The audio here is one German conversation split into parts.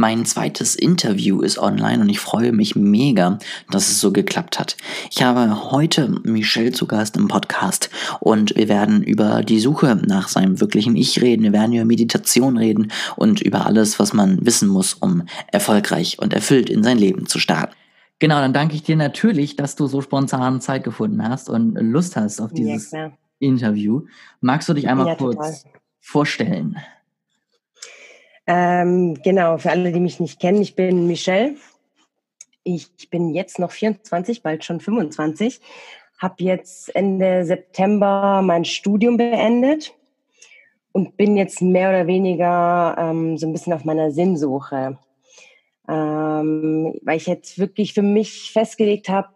Mein zweites Interview ist online und ich freue mich mega, dass es so geklappt hat. Ich habe heute Michel zu Gast im Podcast und wir werden über die Suche nach seinem wirklichen Ich reden. Wir werden über Meditation reden und über alles, was man wissen muss, um erfolgreich und erfüllt in sein Leben zu starten. Genau, dann danke ich dir natürlich, dass du so spontan Zeit gefunden hast und Lust hast auf dieses ja, Interview. Magst du dich einmal ja, kurz vorstellen? Ähm, genau, für alle, die mich nicht kennen, ich bin Michelle. Ich bin jetzt noch 24, bald schon 25. Habe jetzt Ende September mein Studium beendet und bin jetzt mehr oder weniger ähm, so ein bisschen auf meiner Sinnsuche. Ähm, weil ich jetzt wirklich für mich festgelegt habe,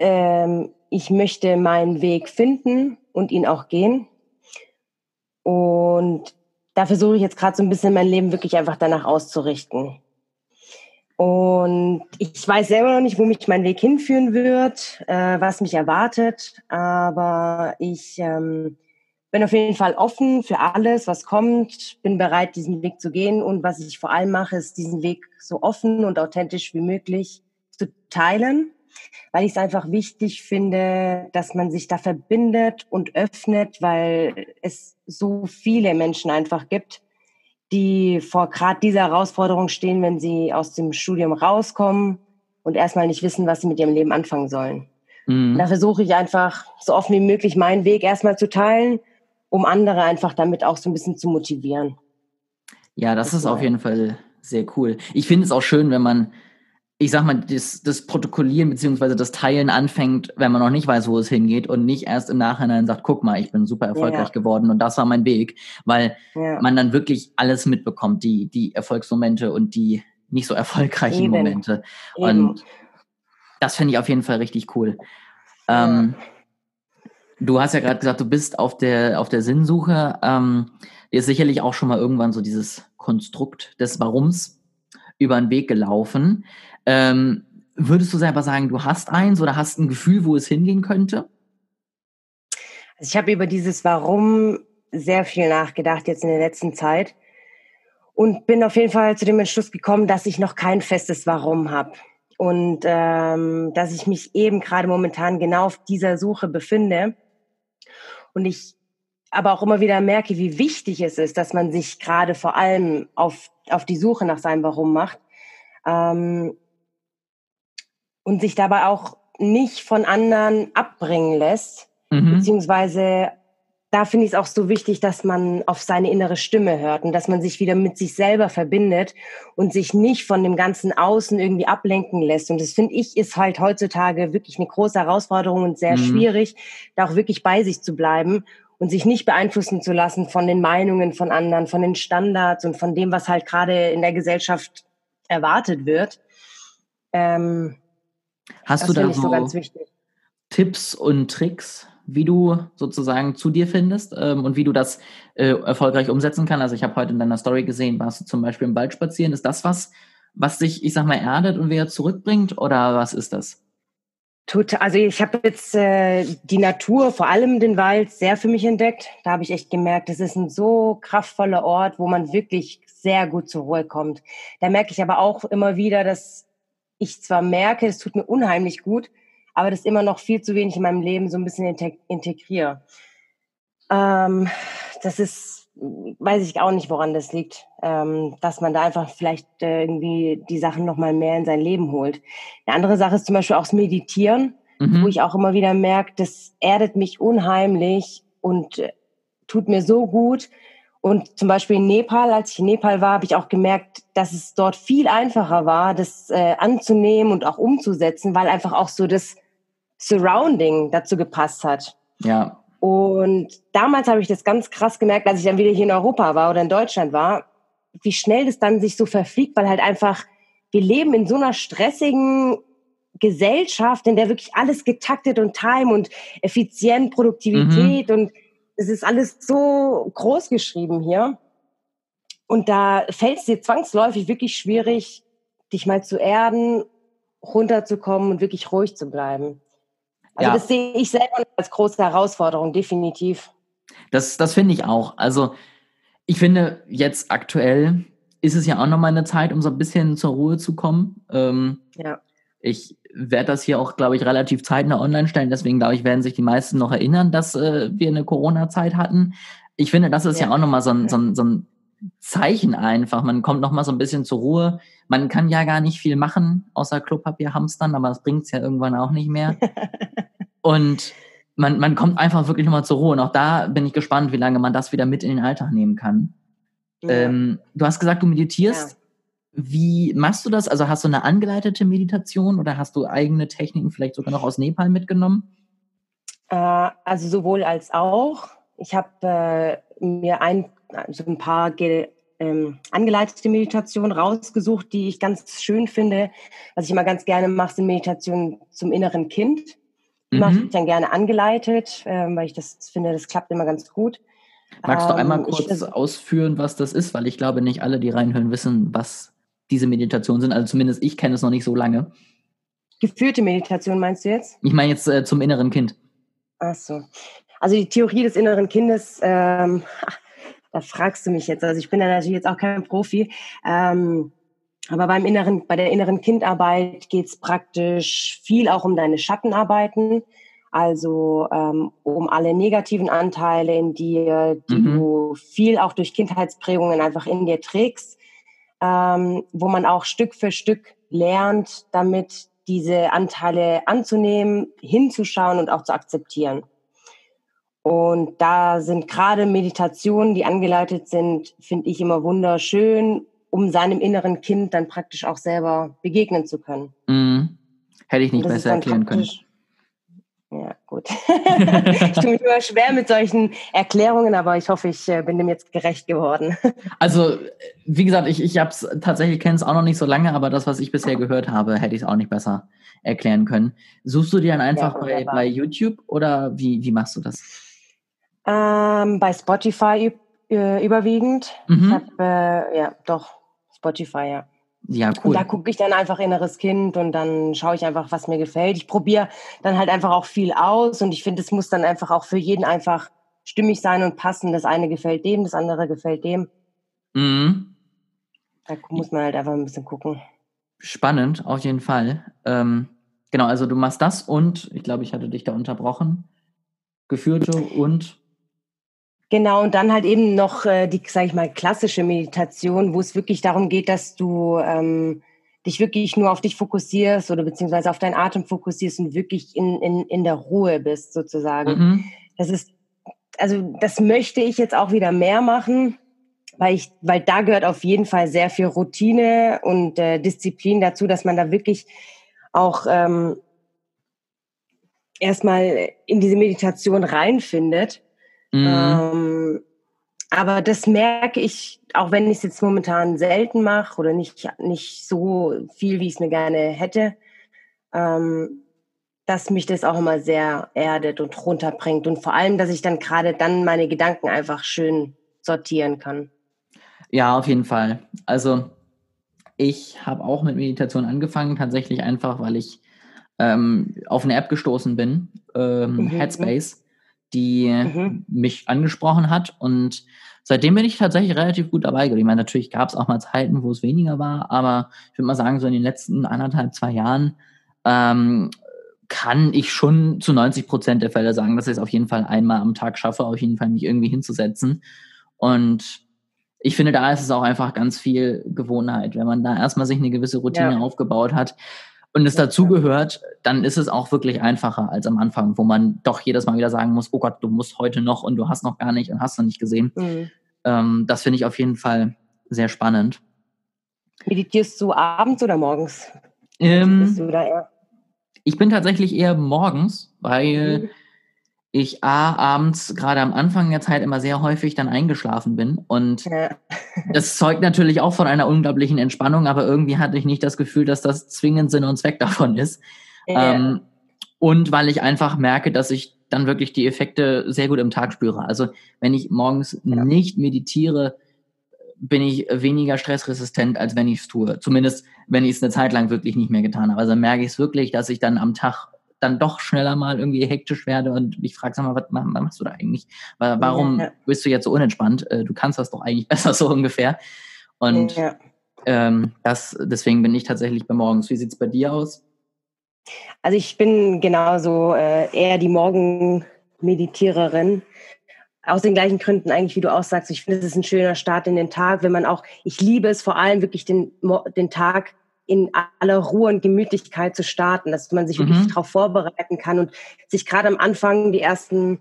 ähm, ich möchte meinen Weg finden und ihn auch gehen. Und da versuche ich jetzt gerade so ein bisschen mein Leben wirklich einfach danach auszurichten. Und ich weiß selber noch nicht, wo mich mein Weg hinführen wird, äh, was mich erwartet, aber ich ähm, bin auf jeden Fall offen für alles, was kommt, bin bereit, diesen Weg zu gehen. Und was ich vor allem mache, ist diesen Weg so offen und authentisch wie möglich zu teilen weil ich es einfach wichtig finde, dass man sich da verbindet und öffnet, weil es so viele Menschen einfach gibt, die vor gerade dieser Herausforderung stehen, wenn sie aus dem Studium rauskommen und erstmal nicht wissen, was sie mit ihrem Leben anfangen sollen. Mhm. Da versuche ich einfach so offen wie möglich meinen Weg erstmal zu teilen, um andere einfach damit auch so ein bisschen zu motivieren. Ja, das, das ist auf jeden Fall sehr cool. Ich finde es auch schön, wenn man ich sag mal, das, das Protokollieren beziehungsweise das Teilen anfängt, wenn man noch nicht weiß, wo es hingeht und nicht erst im Nachhinein sagt, guck mal, ich bin super erfolgreich ja. geworden und das war mein Weg, weil ja. man dann wirklich alles mitbekommt, die, die Erfolgsmomente und die nicht so erfolgreichen Eben. Momente. Eben. Und das finde ich auf jeden Fall richtig cool. Ja. Ähm, du hast ja gerade gesagt, du bist auf der, auf der Sinnsuche. Ähm, dir ist sicherlich auch schon mal irgendwann so dieses Konstrukt des Warums über den Weg gelaufen. Ähm, würdest du selber sagen, du hast eins oder hast ein Gefühl, wo es hingehen könnte? Also ich habe über dieses Warum sehr viel nachgedacht jetzt in der letzten Zeit und bin auf jeden Fall zu dem Entschluss gekommen, dass ich noch kein festes Warum habe und ähm, dass ich mich eben gerade momentan genau auf dieser Suche befinde und ich aber auch immer wieder merke, wie wichtig es ist, dass man sich gerade vor allem auf, auf die Suche nach seinem Warum macht. Ähm, und sich dabei auch nicht von anderen abbringen lässt, mhm. beziehungsweise da finde ich es auch so wichtig, dass man auf seine innere Stimme hört und dass man sich wieder mit sich selber verbindet und sich nicht von dem ganzen Außen irgendwie ablenken lässt. Und das finde ich ist halt heutzutage wirklich eine große Herausforderung und sehr mhm. schwierig, da auch wirklich bei sich zu bleiben und sich nicht beeinflussen zu lassen von den Meinungen von anderen, von den Standards und von dem, was halt gerade in der Gesellschaft erwartet wird. Ähm, Hast das du da so, so Tipps und Tricks, wie du sozusagen zu dir findest ähm, und wie du das äh, erfolgreich umsetzen kannst? Also ich habe heute in deiner Story gesehen, warst du zum Beispiel im Wald spazieren. Ist das was, was dich, ich sag mal, erdet und wieder zurückbringt oder was ist das? Total. Also ich habe jetzt äh, die Natur, vor allem den Wald, sehr für mich entdeckt. Da habe ich echt gemerkt, das ist ein so kraftvoller Ort, wo man wirklich sehr gut zur Ruhe kommt. Da merke ich aber auch immer wieder, dass ich zwar merke, es tut mir unheimlich gut, aber das immer noch viel zu wenig in meinem Leben so ein bisschen integriere. Ähm, das ist, weiß ich auch nicht, woran das liegt, ähm, dass man da einfach vielleicht äh, irgendwie die Sachen noch mal mehr in sein Leben holt. Eine andere Sache ist zum Beispiel auch das Meditieren, mhm. wo ich auch immer wieder merke, das erdet mich unheimlich und äh, tut mir so gut. Und zum Beispiel in Nepal, als ich in Nepal war, habe ich auch gemerkt, dass es dort viel einfacher war, das äh, anzunehmen und auch umzusetzen, weil einfach auch so das Surrounding dazu gepasst hat. Ja. Und damals habe ich das ganz krass gemerkt, als ich dann wieder hier in Europa war oder in Deutschland war, wie schnell das dann sich so verfliegt, weil halt einfach, wir leben in so einer stressigen Gesellschaft, in der wirklich alles getaktet und time und effizient, Produktivität mhm. und es ist alles so groß geschrieben hier. Und da fällt es dir zwangsläufig wirklich schwierig, dich mal zu erden, runterzukommen und wirklich ruhig zu bleiben. Also ja. das sehe ich selber als große Herausforderung, definitiv. Das, das finde ich auch. Also ich finde, jetzt aktuell ist es ja auch nochmal eine Zeit, um so ein bisschen zur Ruhe zu kommen. Ähm, ja. Ich werde das hier auch, glaube ich, relativ zeitnah online stellen. Deswegen, glaube ich, werden sich die meisten noch erinnern, dass äh, wir eine Corona-Zeit hatten. Ich finde, das ist ja, ja auch nochmal so ein, so, ein, so ein Zeichen einfach. Man kommt nochmal so ein bisschen zur Ruhe. Man kann ja gar nicht viel machen, außer Klopapier hamstern, aber das bringt es ja irgendwann auch nicht mehr. Und man, man kommt einfach wirklich nochmal zur Ruhe. Und auch da bin ich gespannt, wie lange man das wieder mit in den Alltag nehmen kann. Ja. Ähm, du hast gesagt, du meditierst. Ja. Wie machst du das? Also hast du eine angeleitete Meditation oder hast du eigene Techniken vielleicht sogar noch aus Nepal mitgenommen? Äh, also sowohl als auch. Ich habe äh, mir ein, also ein paar ähm, angeleitete Meditationen rausgesucht, die ich ganz schön finde. Was ich immer ganz gerne mache, sind Meditationen zum inneren Kind. Die mhm. mache ich dann gerne angeleitet, äh, weil ich das finde, das klappt immer ganz gut. Magst du einmal ähm, kurz ich, ausführen, was das ist? Weil ich glaube, nicht alle, die reinhören, wissen, was diese Meditationen sind. Also zumindest ich kenne es noch nicht so lange. Geführte Meditation meinst du jetzt? Ich meine jetzt äh, zum inneren Kind. Ach so. Also die Theorie des inneren Kindes, ähm, da fragst du mich jetzt. Also ich bin da natürlich jetzt auch kein Profi. Ähm, aber beim inneren, bei der inneren Kindarbeit geht es praktisch viel auch um deine Schattenarbeiten, also ähm, um alle negativen Anteile in dir, die mhm. du viel auch durch Kindheitsprägungen einfach in dir trägst, ähm, wo man auch Stück für Stück lernt, damit diese Anteile anzunehmen, hinzuschauen und auch zu akzeptieren. Und da sind gerade Meditationen, die angeleitet sind, finde ich immer wunderschön, um seinem inneren Kind dann praktisch auch selber begegnen zu können. Mhm. Hätte ich nicht besser erklären können. Ja, gut. ich tue mich immer schwer mit solchen Erklärungen, aber ich hoffe, ich äh, bin dem jetzt gerecht geworden. also, wie gesagt, ich, ich habe es tatsächlich, kenne es auch noch nicht so lange, aber das, was ich bisher gehört habe, hätte ich es auch nicht besser erklären können. Suchst du dir dann einfach ja, bei, bei YouTube oder wie, wie machst du das? Ähm, bei Spotify äh, überwiegend. Mhm. Ich habe, äh, ja, doch, Spotify, ja. Ja, cool. Und da gucke ich dann einfach inneres Kind und dann schaue ich einfach, was mir gefällt. Ich probiere dann halt einfach auch viel aus und ich finde, es muss dann einfach auch für jeden einfach stimmig sein und passen. Das eine gefällt dem, das andere gefällt dem. Mhm. Da muss man halt einfach ein bisschen gucken. Spannend, auf jeden Fall. Ähm, genau, also du machst das und ich glaube, ich hatte dich da unterbrochen. Geführte und Genau, und dann halt eben noch äh, die, sage ich mal, klassische Meditation, wo es wirklich darum geht, dass du ähm, dich wirklich nur auf dich fokussierst oder beziehungsweise auf deinen Atem fokussierst und wirklich in, in, in der Ruhe bist, sozusagen. Mhm. Das ist, also das möchte ich jetzt auch wieder mehr machen, weil ich, weil da gehört auf jeden Fall sehr viel Routine und äh, Disziplin dazu, dass man da wirklich auch ähm, erstmal in diese Meditation reinfindet Mhm. Ähm, aber das merke ich, auch wenn ich es jetzt momentan selten mache oder nicht, nicht so viel, wie ich es mir gerne hätte, ähm, dass mich das auch immer sehr erdet und runterbringt. Und vor allem, dass ich dann gerade dann meine Gedanken einfach schön sortieren kann. Ja, auf jeden Fall. Also ich habe auch mit Meditation angefangen, tatsächlich einfach, weil ich ähm, auf eine App gestoßen bin, ähm, mhm. Headspace die mhm. mich angesprochen hat. Und seitdem bin ich tatsächlich relativ gut dabei. Ich meine, natürlich gab es auch mal Zeiten, wo es weniger war, aber ich würde mal sagen, so in den letzten anderthalb, zwei Jahren ähm, kann ich schon zu 90 Prozent der Fälle sagen, dass ich es auf jeden Fall einmal am Tag schaffe, auf jeden Fall mich irgendwie hinzusetzen. Und ich finde, da ist es auch einfach ganz viel Gewohnheit. Wenn man da erstmal sich eine gewisse Routine ja. aufgebaut hat, und es dazugehört, dann ist es auch wirklich einfacher als am Anfang, wo man doch jedes Mal wieder sagen muss, oh Gott, du musst heute noch und du hast noch gar nicht und hast noch nicht gesehen. Mhm. Ähm, das finde ich auf jeden Fall sehr spannend. Meditierst du abends oder morgens? Ähm, ich bin tatsächlich eher morgens, weil mhm. Ich A, abends gerade am Anfang der Zeit immer sehr häufig dann eingeschlafen bin. Und ja. das zeugt natürlich auch von einer unglaublichen Entspannung, aber irgendwie hatte ich nicht das Gefühl, dass das zwingend Sinn und Zweck davon ist. Ja. Ähm, und weil ich einfach merke, dass ich dann wirklich die Effekte sehr gut im Tag spüre. Also wenn ich morgens ja. nicht meditiere, bin ich weniger stressresistent, als wenn ich es tue. Zumindest, wenn ich es eine Zeit lang wirklich nicht mehr getan habe. Also merke ich es wirklich, dass ich dann am Tag dann doch schneller mal irgendwie hektisch werde und mich frage, sag mal, was, was machst du da eigentlich? Warum ja. bist du jetzt so unentspannt? Äh, du kannst das doch eigentlich besser so ungefähr. Und ja. ähm, das, deswegen bin ich tatsächlich bei morgens. Wie sieht es bei dir aus? Also ich bin genauso äh, eher die Morgenmeditiererin. Aus den gleichen Gründen eigentlich, wie du auch sagst. Ich finde, es ist ein schöner Start in den Tag, wenn man auch, ich liebe es vor allem wirklich den, den Tag in aller Ruhe und Gemütlichkeit zu starten, dass man sich mhm. wirklich darauf vorbereiten kann und sich gerade am Anfang die ersten,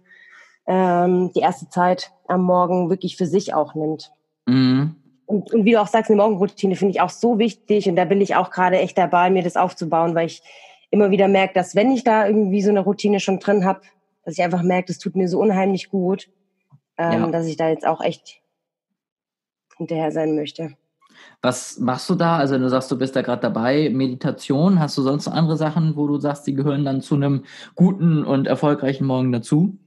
ähm, die erste Zeit am Morgen wirklich für sich auch nimmt. Mhm. Und, und wie du auch sagst, eine Morgenroutine finde ich auch so wichtig und da bin ich auch gerade echt dabei, mir das aufzubauen, weil ich immer wieder merke, dass wenn ich da irgendwie so eine Routine schon drin habe, dass ich einfach merke, das tut mir so unheimlich gut, ähm, ja. dass ich da jetzt auch echt hinterher sein möchte. Was machst du da? Also du sagst, du bist da gerade dabei, Meditation. Hast du sonst noch andere Sachen, wo du sagst, die gehören dann zu einem guten und erfolgreichen Morgen dazu?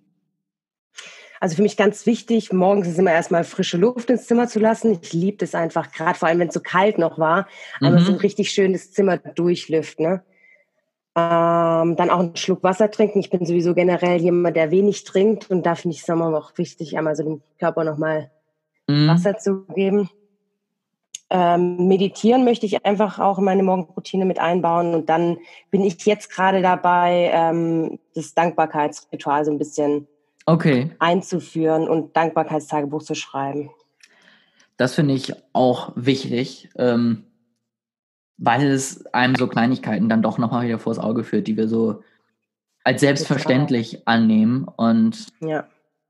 Also für mich ganz wichtig, morgens ist immer erstmal frische Luft ins Zimmer zu lassen. Ich liebe das einfach, gerade vor allem, wenn es so kalt noch war, aber mhm. so ein richtig schönes Zimmer durchlüften. Ne? Ähm, dann auch einen Schluck Wasser trinken. Ich bin sowieso generell jemand, der wenig trinkt und da finde ich es auch wichtig, einmal so dem Körper nochmal mhm. Wasser zu geben. Ähm, meditieren möchte ich einfach auch in meine Morgenroutine mit einbauen und dann bin ich jetzt gerade dabei, ähm, das Dankbarkeitsritual so ein bisschen okay. einzuführen und Dankbarkeitstagebuch zu schreiben. Das finde ich auch wichtig. Ähm weil es einem so Kleinigkeiten dann doch nochmal wieder vors Auge führt, die wir so als selbstverständlich annehmen. Und ja.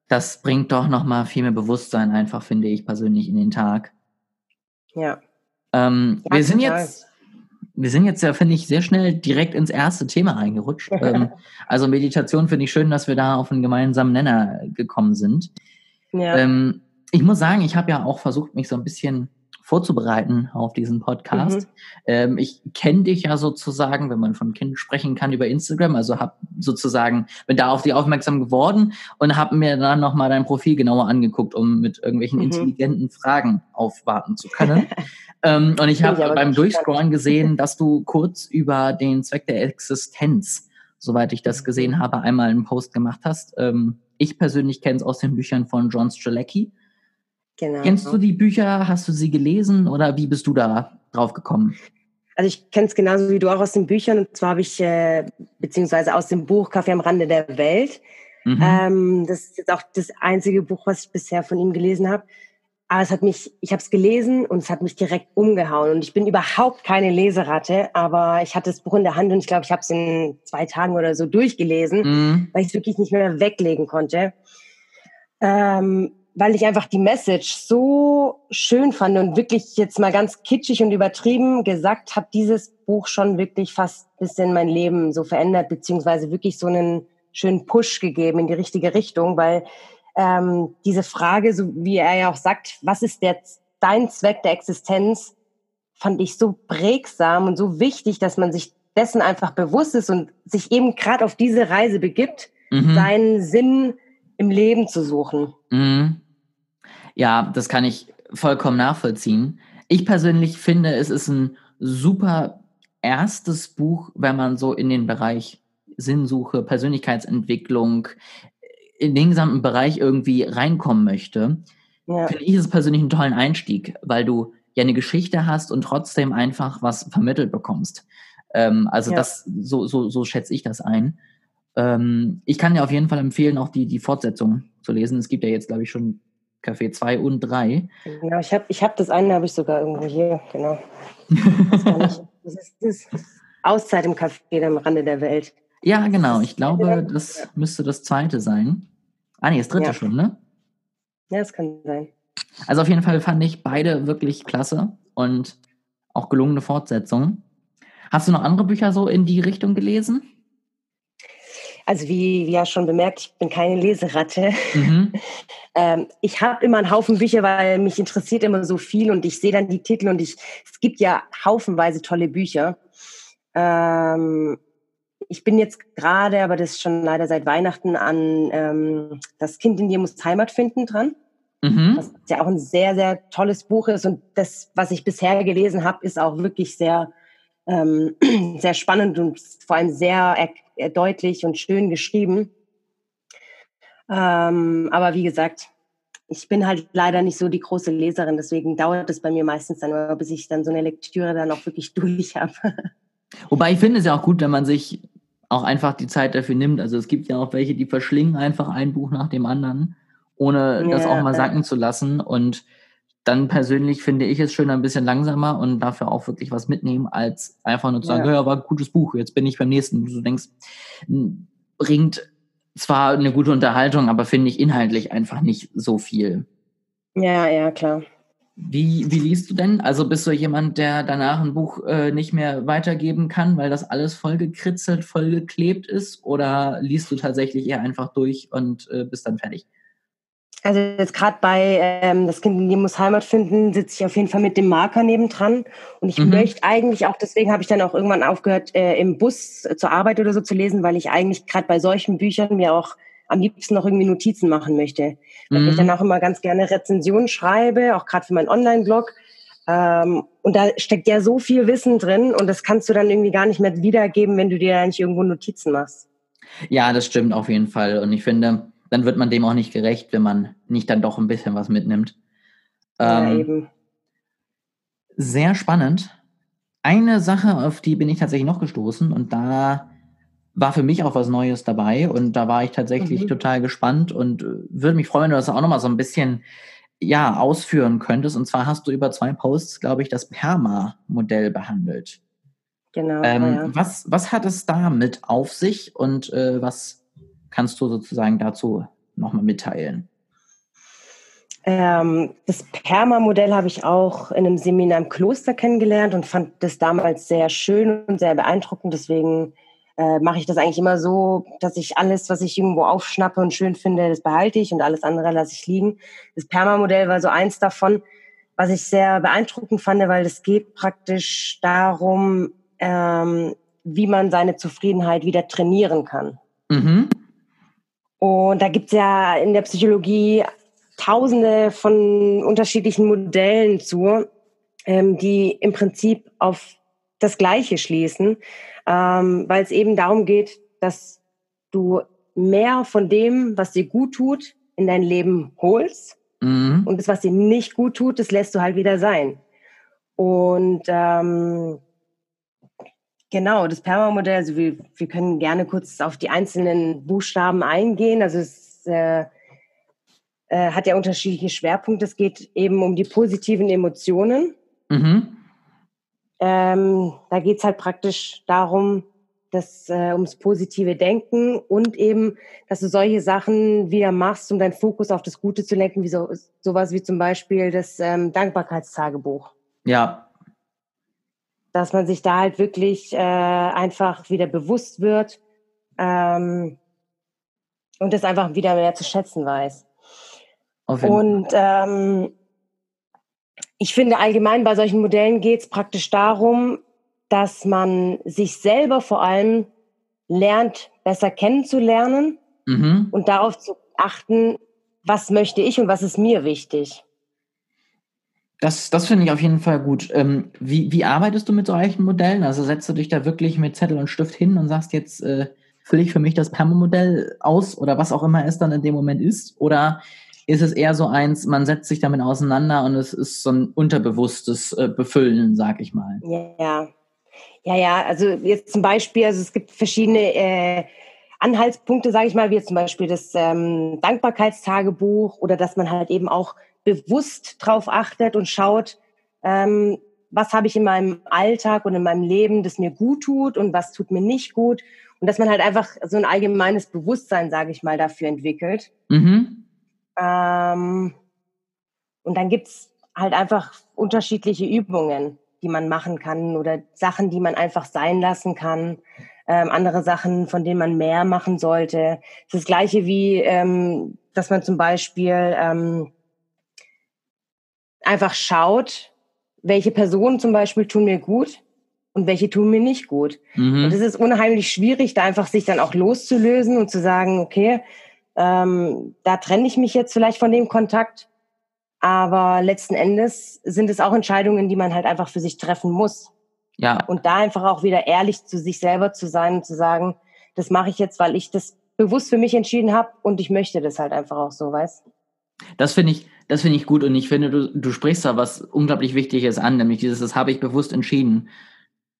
das bringt doch nochmal viel mehr Bewusstsein einfach, finde ich persönlich, in den Tag. Ja. Ähm, ja wir sind jetzt, wir sind jetzt ja, finde ich, sehr schnell direkt ins erste Thema reingerutscht. ähm, also Meditation finde ich schön, dass wir da auf einen gemeinsamen Nenner gekommen sind. Ja. Ähm, ich muss sagen, ich habe ja auch versucht, mich so ein bisschen vorzubereiten auf diesen Podcast. Mhm. Ähm, ich kenne dich ja sozusagen, wenn man von Kind sprechen kann, über Instagram. Also habe sozusagen, bin da auf dich aufmerksam geworden und habe mir dann nochmal dein Profil genauer angeguckt, um mit irgendwelchen mhm. intelligenten Fragen aufwarten zu können. ähm, und ich habe beim Durchscrollen gesehen, dass du kurz über den Zweck der Existenz, soweit ich das mhm. gesehen habe, einmal einen Post gemacht hast. Ähm, ich persönlich kenne es aus den Büchern von John Strzelecki. Genau. Kennst du die Bücher? Hast du sie gelesen oder wie bist du da drauf gekommen? Also ich kenne es genauso wie du auch aus den Büchern. Und zwar habe ich, äh, beziehungsweise aus dem Buch Kaffee am Rande der Welt. Mhm. Ähm, das ist jetzt auch das einzige Buch, was ich bisher von ihm gelesen habe. Aber es hat mich, ich habe es gelesen und es hat mich direkt umgehauen. Und ich bin überhaupt keine Leseratte, aber ich hatte das Buch in der Hand und ich glaube, ich habe es in zwei Tagen oder so durchgelesen, mhm. weil ich es wirklich nicht mehr weglegen konnte. Ähm, weil ich einfach die Message so schön fand und wirklich jetzt mal ganz kitschig und übertrieben gesagt, hat dieses Buch schon wirklich fast ein bisschen mein Leben so verändert, beziehungsweise wirklich so einen schönen Push gegeben in die richtige Richtung, weil ähm, diese Frage, so wie er ja auch sagt, was ist der, dein Zweck der Existenz, fand ich so prägsam und so wichtig, dass man sich dessen einfach bewusst ist und sich eben gerade auf diese Reise begibt, mhm. seinen Sinn im Leben zu suchen. Mhm. Ja, das kann ich vollkommen nachvollziehen. Ich persönlich finde, es ist ein super erstes Buch, wenn man so in den Bereich Sinnsuche, Persönlichkeitsentwicklung, in den gesamten Bereich irgendwie reinkommen möchte. Ja. Finde ich es persönlich einen tollen Einstieg, weil du ja eine Geschichte hast und trotzdem einfach was vermittelt bekommst. Ähm, also ja. das, so, so, so schätze ich das ein. Ähm, ich kann dir auf jeden Fall empfehlen, auch die, die Fortsetzung zu lesen. Es gibt ja jetzt, glaube ich, schon Café 2 und 3. Genau, ich habe ich hab das eine, habe ich sogar irgendwo hier, genau. Das, ist das Auszeit im Café am Rande der Welt. Ja, genau. Ich glaube, das müsste das zweite sein. Ah, nee, das dritte ja. schon, ne? Ja, das kann sein. Also auf jeden Fall fand ich beide wirklich klasse und auch gelungene Fortsetzungen. Hast du noch andere Bücher so in die Richtung gelesen? Also wie, wie ja schon bemerkt, ich bin keine Leseratte. Mhm. ähm, ich habe immer einen Haufen Bücher, weil mich interessiert immer so viel und ich sehe dann die Titel und ich, es gibt ja haufenweise tolle Bücher. Ähm, ich bin jetzt gerade, aber das ist schon leider seit Weihnachten an ähm, Das Kind in dir muss Heimat finden dran. Mhm. Was ja auch ein sehr, sehr tolles Buch ist. Und das, was ich bisher gelesen habe, ist auch wirklich sehr, ähm, sehr spannend und vor allem sehr deutlich und schön geschrieben. Ähm, aber wie gesagt, ich bin halt leider nicht so die große Leserin, deswegen dauert es bei mir meistens dann, bis ich dann so eine Lektüre dann auch wirklich durch habe. Wobei ich finde es ja auch gut, wenn man sich auch einfach die Zeit dafür nimmt. Also es gibt ja auch welche, die verschlingen einfach ein Buch nach dem anderen, ohne ja, das auch mal sacken zu lassen. Und dann persönlich finde ich es schön ein bisschen langsamer und dafür auch wirklich was mitnehmen, als einfach nur zu sagen, ja, ja war ein gutes Buch, jetzt bin ich beim nächsten. Du denkst, bringt zwar eine gute Unterhaltung, aber finde ich inhaltlich einfach nicht so viel. Ja, ja, klar. Wie, wie liest du denn? Also bist du jemand, der danach ein Buch äh, nicht mehr weitergeben kann, weil das alles vollgekritzelt, vollgeklebt ist? Oder liest du tatsächlich eher einfach durch und äh, bist dann fertig? Also jetzt gerade bei ähm, Das Kind in dir muss Heimat finden, sitze ich auf jeden Fall mit dem Marker nebendran. Und ich mhm. möchte eigentlich auch, deswegen habe ich dann auch irgendwann aufgehört, äh, im Bus äh, zur Arbeit oder so zu lesen, weil ich eigentlich gerade bei solchen Büchern mir auch am liebsten noch irgendwie Notizen machen möchte. Weil mhm. ich dann auch immer ganz gerne Rezensionen schreibe, auch gerade für meinen Online-Blog. Ähm, und da steckt ja so viel Wissen drin und das kannst du dann irgendwie gar nicht mehr wiedergeben, wenn du dir da nicht irgendwo Notizen machst. Ja, das stimmt auf jeden Fall. Und ich finde, dann wird man dem auch nicht gerecht, wenn man nicht dann doch ein bisschen was mitnimmt. Ja, ähm, eben. Sehr spannend. Eine Sache, auf die bin ich tatsächlich noch gestoßen und da war für mich auch was Neues dabei und da war ich tatsächlich mhm. total gespannt und äh, würde mich freuen, wenn du das auch nochmal so ein bisschen ja, ausführen könntest. Und zwar hast du über zwei Posts, glaube ich, das Perma-Modell behandelt. Genau. Ähm, ja. was, was hat es damit auf sich und äh, was kannst du sozusagen dazu nochmal mitteilen? Ähm, das Perma-Modell habe ich auch in einem Seminar im Kloster kennengelernt und fand das damals sehr schön und sehr beeindruckend. Deswegen äh, mache ich das eigentlich immer so, dass ich alles, was ich irgendwo aufschnappe und schön finde, das behalte ich und alles andere lasse ich liegen. Das Perma-Modell war so eins davon, was ich sehr beeindruckend fand, weil es geht praktisch darum, ähm, wie man seine Zufriedenheit wieder trainieren kann. Mhm. Und da gibt's ja in der Psychologie tausende von unterschiedlichen Modellen zu, ähm, die im Prinzip auf das Gleiche schließen, ähm, weil es eben darum geht, dass du mehr von dem, was dir gut tut, in dein Leben holst. Mhm. Und das, was dir nicht gut tut, das lässt du halt wieder sein. Und ähm, Genau, das Perma-Modell, also wir, wir können gerne kurz auf die einzelnen Buchstaben eingehen. Also es äh, äh, hat ja unterschiedliche Schwerpunkte. Es geht eben um die positiven Emotionen. Mhm. Ähm, da geht es halt praktisch darum, dass, äh, ums positive Denken und eben, dass du solche Sachen wieder machst, um deinen Fokus auf das Gute zu lenken, wie so, sowas wie zum Beispiel das ähm, Dankbarkeitstagebuch. Ja, dass man sich da halt wirklich äh, einfach wieder bewusst wird ähm, und das einfach wieder mehr zu schätzen weiß. Und ähm, ich finde allgemein bei solchen Modellen geht es praktisch darum, dass man sich selber vor allem lernt, besser kennenzulernen mhm. und darauf zu achten, was möchte ich und was ist mir wichtig. Das, das finde ich auf jeden Fall gut. Ähm, wie, wie arbeitest du mit solchen Modellen? Also setzt du dich da wirklich mit Zettel und Stift hin und sagst jetzt, äh, fülle ich für mich das Perma-Modell aus oder was auch immer es dann in dem Moment ist? Oder ist es eher so eins, man setzt sich damit auseinander und es ist so ein unterbewusstes äh, Befüllen, sag ich mal? Ja, ja, ja. Also jetzt zum Beispiel, also es gibt verschiedene äh, Anhaltspunkte, sage ich mal, wie zum Beispiel das ähm, Dankbarkeitstagebuch oder dass man halt eben auch bewusst drauf achtet und schaut, ähm, was habe ich in meinem Alltag und in meinem Leben, das mir gut tut und was tut mir nicht gut. Und dass man halt einfach so ein allgemeines Bewusstsein, sage ich mal, dafür entwickelt. Mhm. Ähm, und dann gibt's halt einfach unterschiedliche Übungen, die man machen kann oder Sachen, die man einfach sein lassen kann. ähm, andere Sachen, von denen man mehr machen sollte. Das ist das gleiche wie, ähm, dass man zum Beispiel ähm, einfach schaut, welche Personen zum Beispiel tun mir gut und welche tun mir nicht gut. Mhm. Und es ist unheimlich schwierig, da einfach sich dann auch loszulösen und zu sagen, okay, ähm, da trenne ich mich jetzt vielleicht von dem Kontakt. Aber letzten Endes sind es auch Entscheidungen, die man halt einfach für sich treffen muss. Ja. Und da einfach auch wieder ehrlich zu sich selber zu sein und zu sagen, das mache ich jetzt, weil ich das bewusst für mich entschieden habe und ich möchte das halt einfach auch so, weißt? Das finde ich, das finde ich gut und ich finde, du, du sprichst da was unglaublich Wichtiges an, nämlich dieses, das habe ich bewusst entschieden.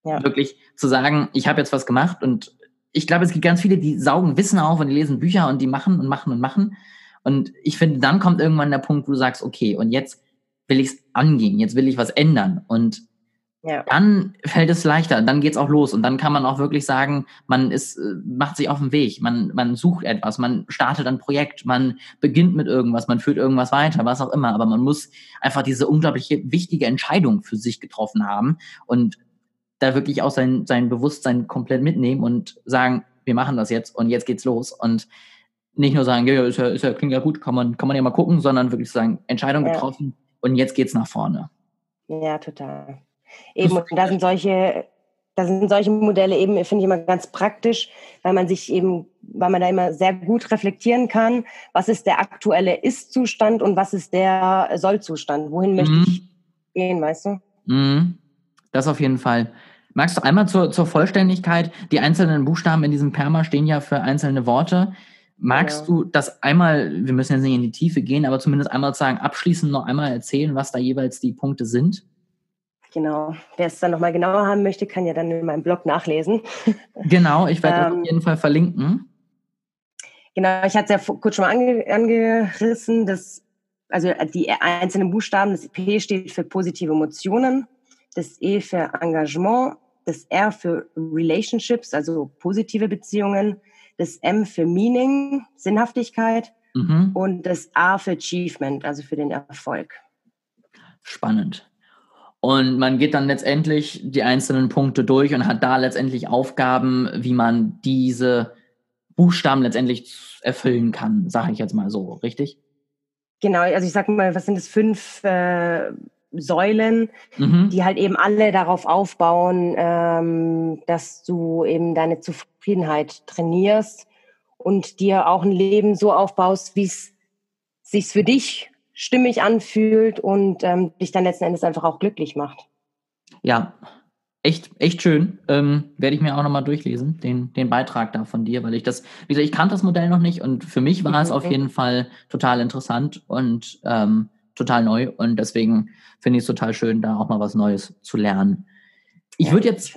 Ja. Wirklich zu sagen, ich habe jetzt was gemacht und ich glaube, es gibt ganz viele, die saugen Wissen auf und die lesen Bücher und die machen und machen und machen. Und ich finde, dann kommt irgendwann der Punkt, wo du sagst, okay, und jetzt will ich es angehen, jetzt will ich was ändern. Und ja. dann fällt es leichter, dann geht's auch los und dann kann man auch wirklich sagen, man ist, äh, macht sich auf den Weg, man, man sucht etwas, man startet ein Projekt, man beginnt mit irgendwas, man führt irgendwas weiter, was auch immer, aber man muss einfach diese unglaubliche wichtige Entscheidung für sich getroffen haben und da wirklich auch sein, sein Bewusstsein komplett mitnehmen und sagen, wir machen das jetzt und jetzt geht's los und nicht nur sagen, ja, ist ja, ist ja klingt ja gut, kann man, kann man ja mal gucken, sondern wirklich sagen, Entscheidung ja. getroffen und jetzt geht's nach vorne. Ja, total. Eben, und da sind solche, da sind solche Modelle eben, finde ich immer ganz praktisch, weil man sich eben, weil man da immer sehr gut reflektieren kann, was ist der aktuelle Ist-Zustand und was ist der Soll-Zustand. Wohin mhm. möchte ich gehen, weißt du? Mhm. Das auf jeden Fall. Magst du einmal zur, zur Vollständigkeit, die einzelnen Buchstaben in diesem Perma stehen ja für einzelne Worte. Magst ja. du das einmal, wir müssen jetzt nicht in die Tiefe gehen, aber zumindest einmal sagen, abschließend noch einmal erzählen, was da jeweils die Punkte sind? Genau. Wer es dann nochmal genauer haben möchte, kann ja dann in meinem Blog nachlesen. Genau, ich werde ähm, das auf jeden Fall verlinken. Genau, ich hatte es ja kurz schon mal ange angerissen, dass also die einzelnen Buchstaben, das P steht für positive Emotionen, das E für Engagement, das R für Relationships, also positive Beziehungen, das M für Meaning, Sinnhaftigkeit mhm. und das A für Achievement, also für den Erfolg. Spannend. Und man geht dann letztendlich die einzelnen Punkte durch und hat da letztendlich Aufgaben, wie man diese Buchstaben letztendlich erfüllen kann, sage ich jetzt mal so, richtig? Genau, also ich sag mal, was sind das fünf äh, Säulen, mhm. die halt eben alle darauf aufbauen, ähm, dass du eben deine Zufriedenheit trainierst und dir auch ein Leben so aufbaust, wie es sich für dich stimmig anfühlt und ähm, dich dann letzten Endes einfach auch glücklich macht. Ja, echt, echt schön. Ähm, Werde ich mir auch nochmal durchlesen, den, den Beitrag da von dir, weil ich das, wie gesagt, ich kannte das Modell noch nicht und für mich war mhm. es auf jeden Fall total interessant und ähm, total neu und deswegen finde ich es total schön, da auch mal was Neues zu lernen. Ich ja, würde jetzt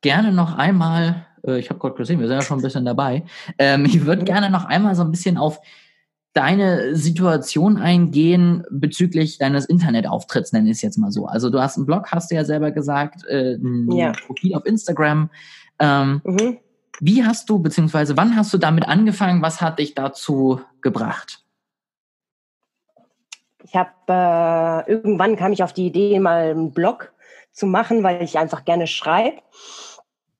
gerne noch einmal, äh, ich habe gerade gesehen, wir sind ja schon ein bisschen dabei, ähm, ich würde mhm. gerne noch einmal so ein bisschen auf deine Situation eingehen bezüglich deines Internetauftritts, nenne ich es jetzt mal so. Also du hast einen Blog, hast du ja selber gesagt, äh, ein ja. Profil auf Instagram. Ähm, mhm. Wie hast du, beziehungsweise wann hast du damit angefangen? Was hat dich dazu gebracht? Ich habe äh, irgendwann kam ich auf die Idee, mal einen Blog zu machen, weil ich einfach gerne schreibe.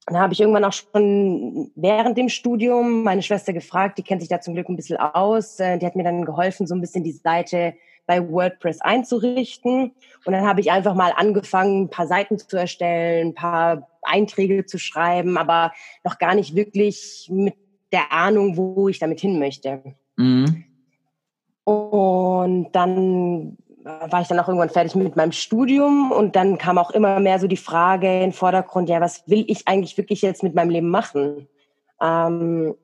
Dann habe ich irgendwann auch schon während dem Studium meine Schwester gefragt, die kennt sich da zum Glück ein bisschen aus. Äh, die hat mir dann geholfen, so ein bisschen die Seite bei WordPress einzurichten. Und dann habe ich einfach mal angefangen, ein paar Seiten zu erstellen, ein paar Einträge zu schreiben, aber noch gar nicht wirklich mit der Ahnung, wo ich damit hin möchte. Mhm. Und dann war ich dann auch irgendwann fertig mit meinem Studium und dann kam auch immer mehr so die Frage in den Vordergrund, ja, was will ich eigentlich wirklich jetzt mit meinem Leben machen? Ähm,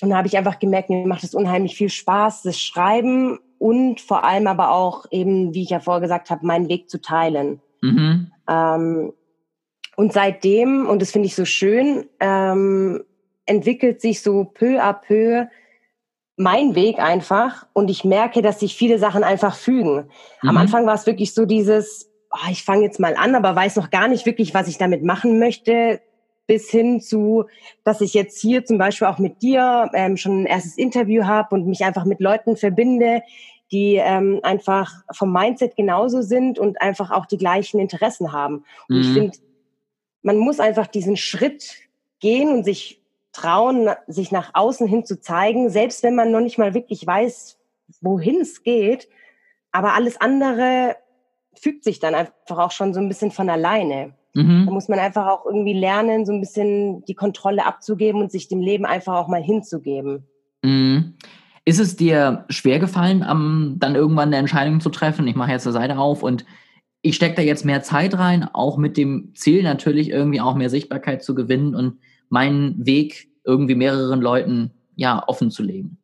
und da habe ich einfach gemerkt, mir macht es unheimlich viel Spaß, das Schreiben und vor allem aber auch eben, wie ich ja vorher gesagt habe, meinen Weg zu teilen. Mhm. Ähm, und seitdem, und das finde ich so schön, ähm, entwickelt sich so peu à peu mein Weg einfach und ich merke, dass sich viele Sachen einfach fügen. Mhm. Am Anfang war es wirklich so dieses, oh, ich fange jetzt mal an, aber weiß noch gar nicht wirklich, was ich damit machen möchte, bis hin zu, dass ich jetzt hier zum Beispiel auch mit dir ähm, schon ein erstes Interview habe und mich einfach mit Leuten verbinde, die ähm, einfach vom Mindset genauso sind und einfach auch die gleichen Interessen haben. Und mhm. ich finde, man muss einfach diesen Schritt gehen und sich trauen, sich nach außen hin zu zeigen, selbst wenn man noch nicht mal wirklich weiß, wohin es geht. Aber alles andere fügt sich dann einfach auch schon so ein bisschen von alleine. Mhm. Da muss man einfach auch irgendwie lernen, so ein bisschen die Kontrolle abzugeben und sich dem Leben einfach auch mal hinzugeben. Mhm. Ist es dir schwer gefallen, um, dann irgendwann eine Entscheidung zu treffen? Ich mache jetzt eine Seite auf und ich stecke da jetzt mehr Zeit rein, auch mit dem Ziel natürlich irgendwie auch mehr Sichtbarkeit zu gewinnen und meinen Weg irgendwie mehreren Leuten ja offen zu legen.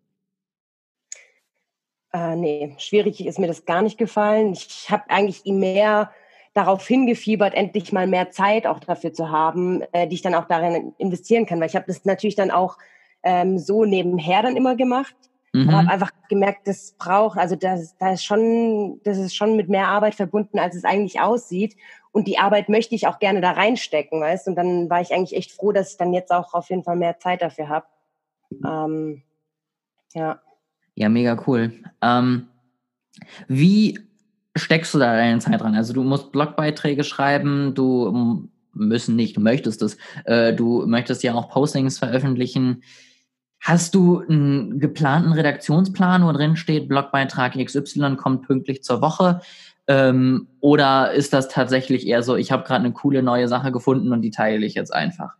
Äh, nee, schwierig ist mir das gar nicht gefallen. Ich habe eigentlich mehr darauf hingefiebert, endlich mal mehr Zeit auch dafür zu haben, äh, die ich dann auch darin investieren kann. Weil ich habe das natürlich dann auch ähm, so nebenher dann immer gemacht. Mhm. Aber habe einfach gemerkt, das braucht, also das, das ist schon, das ist schon mit mehr Arbeit verbunden, als es eigentlich aussieht. Und die Arbeit möchte ich auch gerne da reinstecken, weißt? Und dann war ich eigentlich echt froh, dass ich dann jetzt auch auf jeden Fall mehr Zeit dafür habe. Ähm, ja. Ja, mega cool. Ähm, wie steckst du da deine Zeit dran? Also du musst Blogbeiträge schreiben, du müssen nicht, du möchtest es, äh, du möchtest ja auch Postings veröffentlichen. Hast du einen geplanten Redaktionsplan, wo drin steht, Blogbeitrag XY kommt pünktlich zur Woche? Ähm, oder ist das tatsächlich eher so, ich habe gerade eine coole neue Sache gefunden und die teile ich jetzt einfach?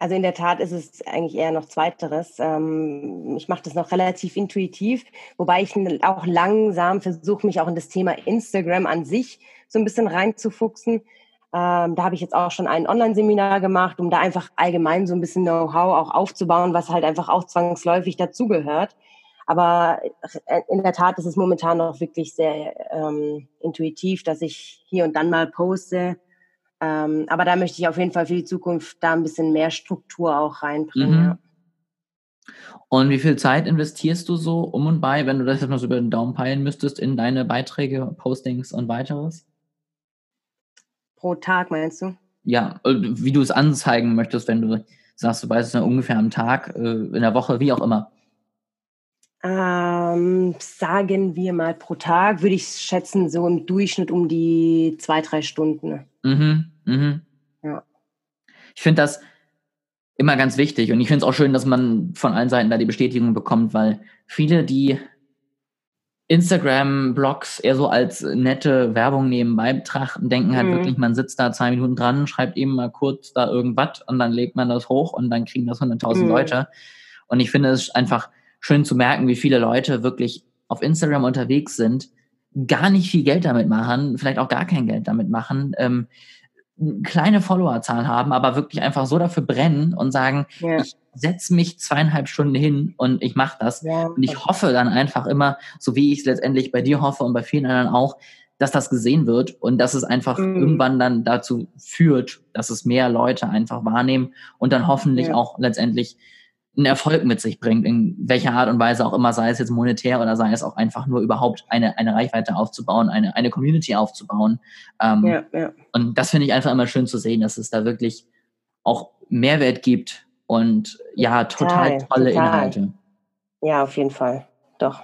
Also in der Tat ist es eigentlich eher noch Zweiteres. Ähm, ich mache das noch relativ intuitiv, wobei ich auch langsam versuche, mich auch in das Thema Instagram an sich so ein bisschen reinzufuchsen. Ähm, da habe ich jetzt auch schon ein Online-Seminar gemacht, um da einfach allgemein so ein bisschen Know-how auch aufzubauen, was halt einfach auch zwangsläufig dazugehört. Aber äh, in der Tat ist es momentan noch wirklich sehr ähm, intuitiv, dass ich hier und dann mal poste, ähm, aber da möchte ich auf jeden Fall für die Zukunft da ein bisschen mehr Struktur auch reinbringen. Mhm. Ja. Und wie viel Zeit investierst du so um und bei, wenn du das jetzt mal so über den Daumen peilen müsstest, in deine Beiträge, Postings und weiteres? Pro Tag meinst du? Ja, äh, wie du es anzeigen möchtest, wenn du sagst, du weißt es ungefähr am Tag, äh, in der Woche, wie auch immer. Ähm, sagen wir mal pro Tag, würde ich schätzen, so im Durchschnitt um die zwei, drei Stunden. Mhm, mhm. Ja. Ich finde das immer ganz wichtig und ich finde es auch schön, dass man von allen Seiten da die Bestätigung bekommt, weil viele, die Instagram-Blogs eher so als nette Werbung nebenbei betrachten, denken halt mhm. wirklich, man sitzt da zwei Minuten dran, schreibt eben mal kurz da irgendwas und dann legt man das hoch und dann kriegen das 100.000 mhm. Leute. Und ich finde es einfach schön zu merken, wie viele Leute wirklich auf Instagram unterwegs sind, gar nicht viel Geld damit machen, vielleicht auch gar kein Geld damit machen, ähm, kleine Followerzahl haben, aber wirklich einfach so dafür brennen und sagen, ja. ich setze mich zweieinhalb Stunden hin und ich mache das. Ja. Und ich hoffe dann einfach immer, so wie ich es letztendlich bei dir hoffe und bei vielen anderen auch, dass das gesehen wird und dass es einfach mhm. irgendwann dann dazu führt, dass es mehr Leute einfach wahrnehmen und dann hoffentlich ja. auch letztendlich einen Erfolg mit sich bringt, in welcher Art und Weise auch immer, sei es jetzt monetär oder sei es auch einfach nur überhaupt eine, eine Reichweite aufzubauen, eine, eine Community aufzubauen. Ähm, ja, ja. Und das finde ich einfach immer schön zu sehen, dass es da wirklich auch Mehrwert gibt und ja, total, total tolle total. Inhalte. Ja, auf jeden Fall. Doch.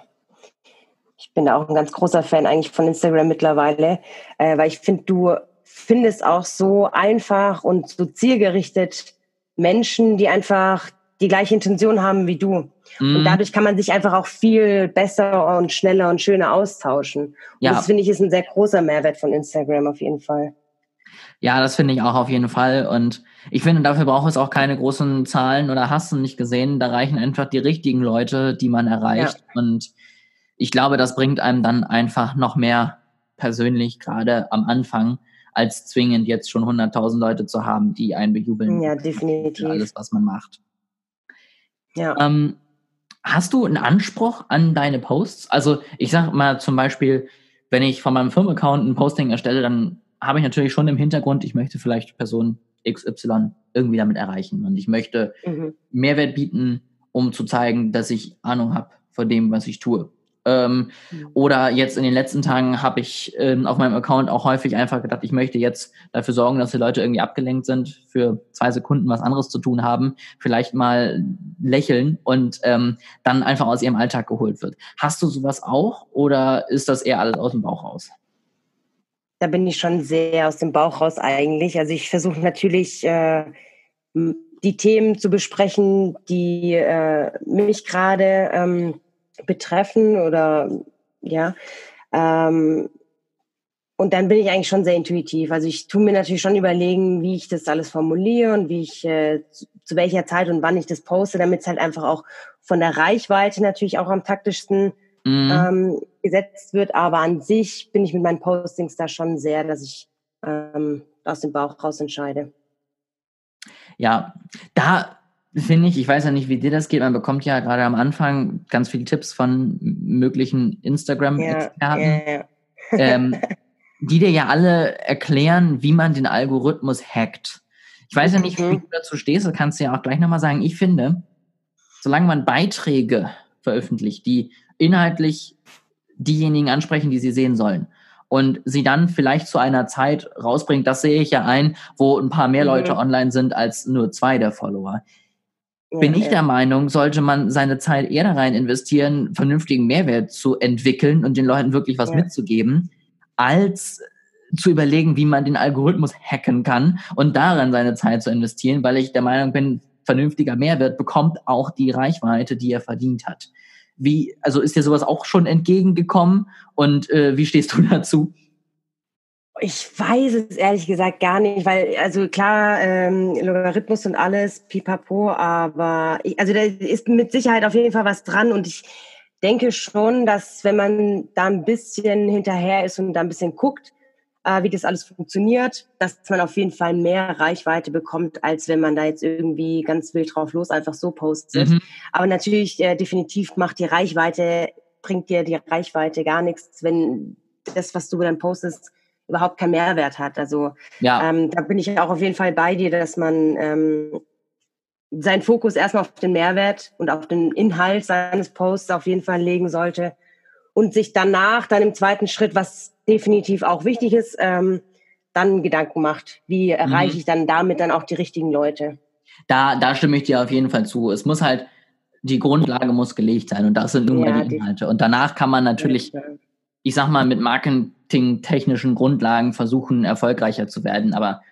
Ich bin auch ein ganz großer Fan eigentlich von Instagram mittlerweile, äh, weil ich finde, du findest auch so einfach und so zielgerichtet Menschen, die einfach die gleiche Intention haben wie du. Mhm. Und dadurch kann man sich einfach auch viel besser und schneller und schöner austauschen. Und ja. das finde ich ist ein sehr großer Mehrwert von Instagram auf jeden Fall. Ja, das finde ich auch auf jeden Fall. Und ich finde, dafür braucht es auch keine großen Zahlen oder hast du nicht gesehen. Da reichen einfach die richtigen Leute, die man erreicht. Ja. Und ich glaube, das bringt einem dann einfach noch mehr persönlich, gerade am Anfang, als zwingend jetzt schon 100.000 Leute zu haben, die einen bejubeln. Ja, definitiv. alles, was man macht. Ja. Ähm, hast du einen Anspruch an deine Posts? Also ich sage mal zum Beispiel, wenn ich von meinem Firmenaccount ein Posting erstelle, dann habe ich natürlich schon im Hintergrund, ich möchte vielleicht Person XY irgendwie damit erreichen und ich möchte mhm. Mehrwert bieten, um zu zeigen, dass ich Ahnung habe von dem, was ich tue. Ähm, mhm. Oder jetzt in den letzten Tagen habe ich ähm, auf meinem Account auch häufig einfach gedacht, ich möchte jetzt dafür sorgen, dass die Leute irgendwie abgelenkt sind, für zwei Sekunden was anderes zu tun haben, vielleicht mal lächeln und ähm, dann einfach aus ihrem Alltag geholt wird. Hast du sowas auch oder ist das eher alles aus dem Bauch raus? Da bin ich schon sehr aus dem Bauch raus eigentlich. Also ich versuche natürlich äh, die Themen zu besprechen, die äh, mich gerade ähm, betreffen oder ja. Ähm, und dann bin ich eigentlich schon sehr intuitiv. Also ich tue mir natürlich schon überlegen, wie ich das alles formuliere und wie ich äh, zu, zu welcher Zeit und wann ich das poste, damit es halt einfach auch von der Reichweite natürlich auch am taktischsten mhm. ähm, gesetzt wird. Aber an sich bin ich mit meinen Postings da schon sehr, dass ich ähm, aus dem Bauch raus entscheide. Ja, da finde ich, ich weiß ja nicht, wie dir das geht, man bekommt ja gerade am Anfang ganz viele Tipps von möglichen Instagram-Experten, ja, ja, ja. ähm, die dir ja alle erklären, wie man den Algorithmus hackt. Ich weiß ja nicht, mhm. wie du dazu stehst, das kannst du ja auch gleich nochmal sagen. Ich finde, solange man Beiträge veröffentlicht, die inhaltlich diejenigen ansprechen, die sie sehen sollen, und sie dann vielleicht zu einer Zeit rausbringt, das sehe ich ja ein, wo ein paar mehr Leute mhm. online sind als nur zwei der Follower. Bin ich der Meinung, sollte man seine Zeit eher da rein investieren, vernünftigen Mehrwert zu entwickeln und den Leuten wirklich was ja. mitzugeben, als zu überlegen, wie man den Algorithmus hacken kann und daran seine Zeit zu investieren, weil ich der Meinung bin, vernünftiger Mehrwert bekommt auch die Reichweite, die er verdient hat. Wie, also ist dir sowas auch schon entgegengekommen und äh, wie stehst du dazu? Ich weiß es ehrlich gesagt gar nicht, weil, also klar, ähm, Logarithmus und alles, pipapo, aber ich, also da ist mit Sicherheit auf jeden Fall was dran und ich denke schon, dass wenn man da ein bisschen hinterher ist und da ein bisschen guckt, äh, wie das alles funktioniert, dass man auf jeden Fall mehr Reichweite bekommt, als wenn man da jetzt irgendwie ganz wild drauf los einfach so postet. Mhm. Aber natürlich, äh, definitiv macht die Reichweite, bringt dir die Reichweite gar nichts, wenn das, was du dann postest, überhaupt keinen Mehrwert hat. Also ja. ähm, da bin ich auch auf jeden Fall bei dir, dass man ähm, seinen Fokus erstmal auf den Mehrwert und auf den Inhalt seines Posts auf jeden Fall legen sollte und sich danach dann im zweiten Schritt, was definitiv auch wichtig ist, ähm, dann Gedanken macht, wie erreiche mhm. ich dann damit dann auch die richtigen Leute. Da, da stimme ich dir auf jeden Fall zu. Es muss halt, die Grundlage muss gelegt sein und das sind nun ja, mal die Inhalte. Und danach kann man natürlich, ich sag mal, mit marketingtechnischen Grundlagen versuchen, erfolgreicher zu werden. Aber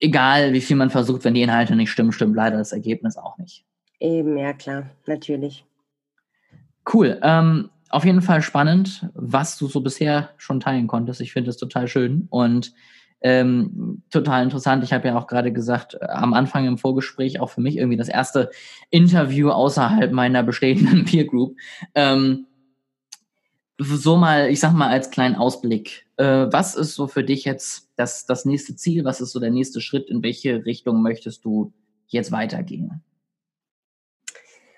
egal, wie viel man versucht, wenn die Inhalte nicht stimmen, stimmt leider das Ergebnis auch nicht. Eben, ja klar, natürlich. Cool. Ähm, auf jeden Fall spannend, was du so bisher schon teilen konntest. Ich finde es total schön und ähm, total interessant. Ich habe ja auch gerade gesagt, äh, am Anfang im Vorgespräch auch für mich irgendwie das erste Interview außerhalb meiner bestehenden Peer Group. Ähm, so mal, ich sag mal als kleinen Ausblick. Äh, was ist so für dich jetzt das, das nächste Ziel? Was ist so der nächste Schritt? In welche Richtung möchtest du jetzt weitergehen?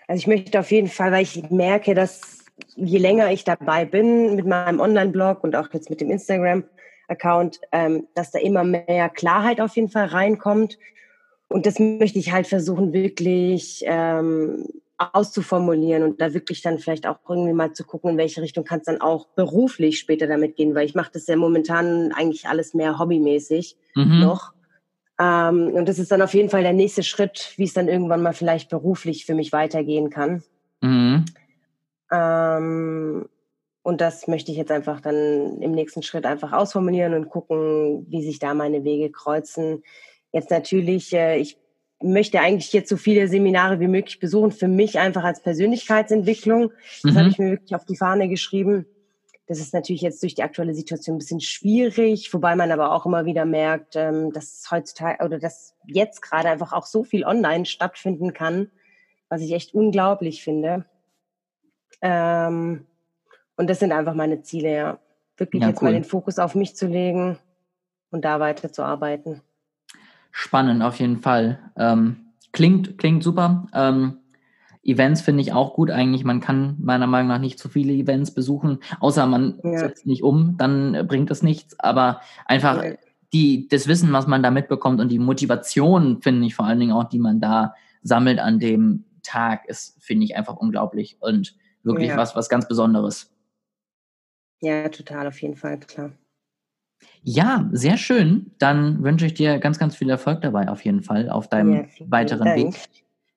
Also ich möchte auf jeden Fall, weil ich merke, dass je länger ich dabei bin mit meinem Online-Blog und auch jetzt mit dem Instagram-Account, ähm, dass da immer mehr Klarheit auf jeden Fall reinkommt. Und das möchte ich halt versuchen, wirklich ähm, auszuformulieren und da wirklich dann vielleicht auch irgendwie mal zu gucken, in welche Richtung kann es dann auch beruflich später damit gehen, weil ich mache das ja momentan eigentlich alles mehr hobbymäßig mhm. noch. Ähm, und das ist dann auf jeden Fall der nächste Schritt, wie es dann irgendwann mal vielleicht beruflich für mich weitergehen kann. Mhm. Ähm, und das möchte ich jetzt einfach dann im nächsten Schritt einfach ausformulieren und gucken, wie sich da meine Wege kreuzen. Jetzt natürlich, äh, ich möchte eigentlich jetzt so viele Seminare wie möglich besuchen, für mich einfach als Persönlichkeitsentwicklung. Das mhm. habe ich mir wirklich auf die Fahne geschrieben. Das ist natürlich jetzt durch die aktuelle Situation ein bisschen schwierig, wobei man aber auch immer wieder merkt, ähm, dass heutzutage oder dass jetzt gerade einfach auch so viel online stattfinden kann, was ich echt unglaublich finde. Ähm, und das sind einfach meine Ziele, ja. Wirklich ja, jetzt cool. mal den Fokus auf mich zu legen und da weiterzuarbeiten. Spannend, auf jeden Fall. Ähm, klingt, klingt super. Ähm, Events finde ich auch gut eigentlich. Man kann meiner Meinung nach nicht zu viele Events besuchen, außer man ja. setzt nicht um, dann bringt es nichts. Aber einfach ja. die, das Wissen, was man da mitbekommt und die Motivation, finde ich vor allen Dingen auch, die man da sammelt an dem Tag, ist, finde ich einfach unglaublich. Und wirklich ja. was, was ganz Besonderes. Ja, total, auf jeden Fall, klar. Ja, sehr schön. Dann wünsche ich dir ganz, ganz viel Erfolg dabei, auf jeden Fall, auf deinem ja, weiteren Dank. Weg.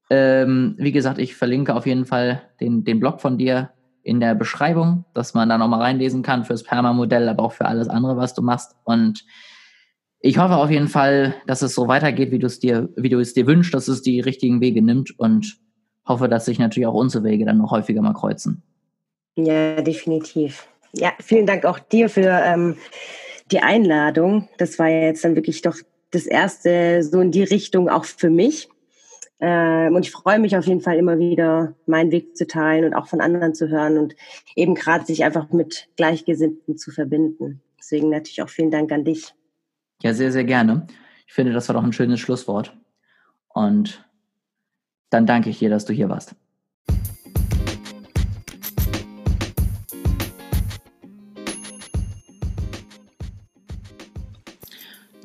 Ähm, wie gesagt, ich verlinke auf jeden Fall den, den Blog von dir in der Beschreibung, dass man da nochmal reinlesen kann fürs Perma-Modell, aber auch für alles andere, was du machst. Und ich hoffe auf jeden Fall, dass es so weitergeht, wie du es dir, wie du es dir wünschst, dass es die richtigen Wege nimmt und hoffe, dass sich natürlich auch unsere Wege dann noch häufiger mal kreuzen. Ja, definitiv. Ja, vielen Dank auch dir für ähm, die Einladung. Das war jetzt dann wirklich doch das erste so in die Richtung auch für mich. Ähm, und ich freue mich auf jeden Fall immer wieder, meinen Weg zu teilen und auch von anderen zu hören und eben gerade sich einfach mit Gleichgesinnten zu verbinden. Deswegen natürlich auch vielen Dank an dich. Ja, sehr, sehr gerne. Ich finde, das war doch ein schönes Schlusswort. Und dann danke ich dir, dass du hier warst.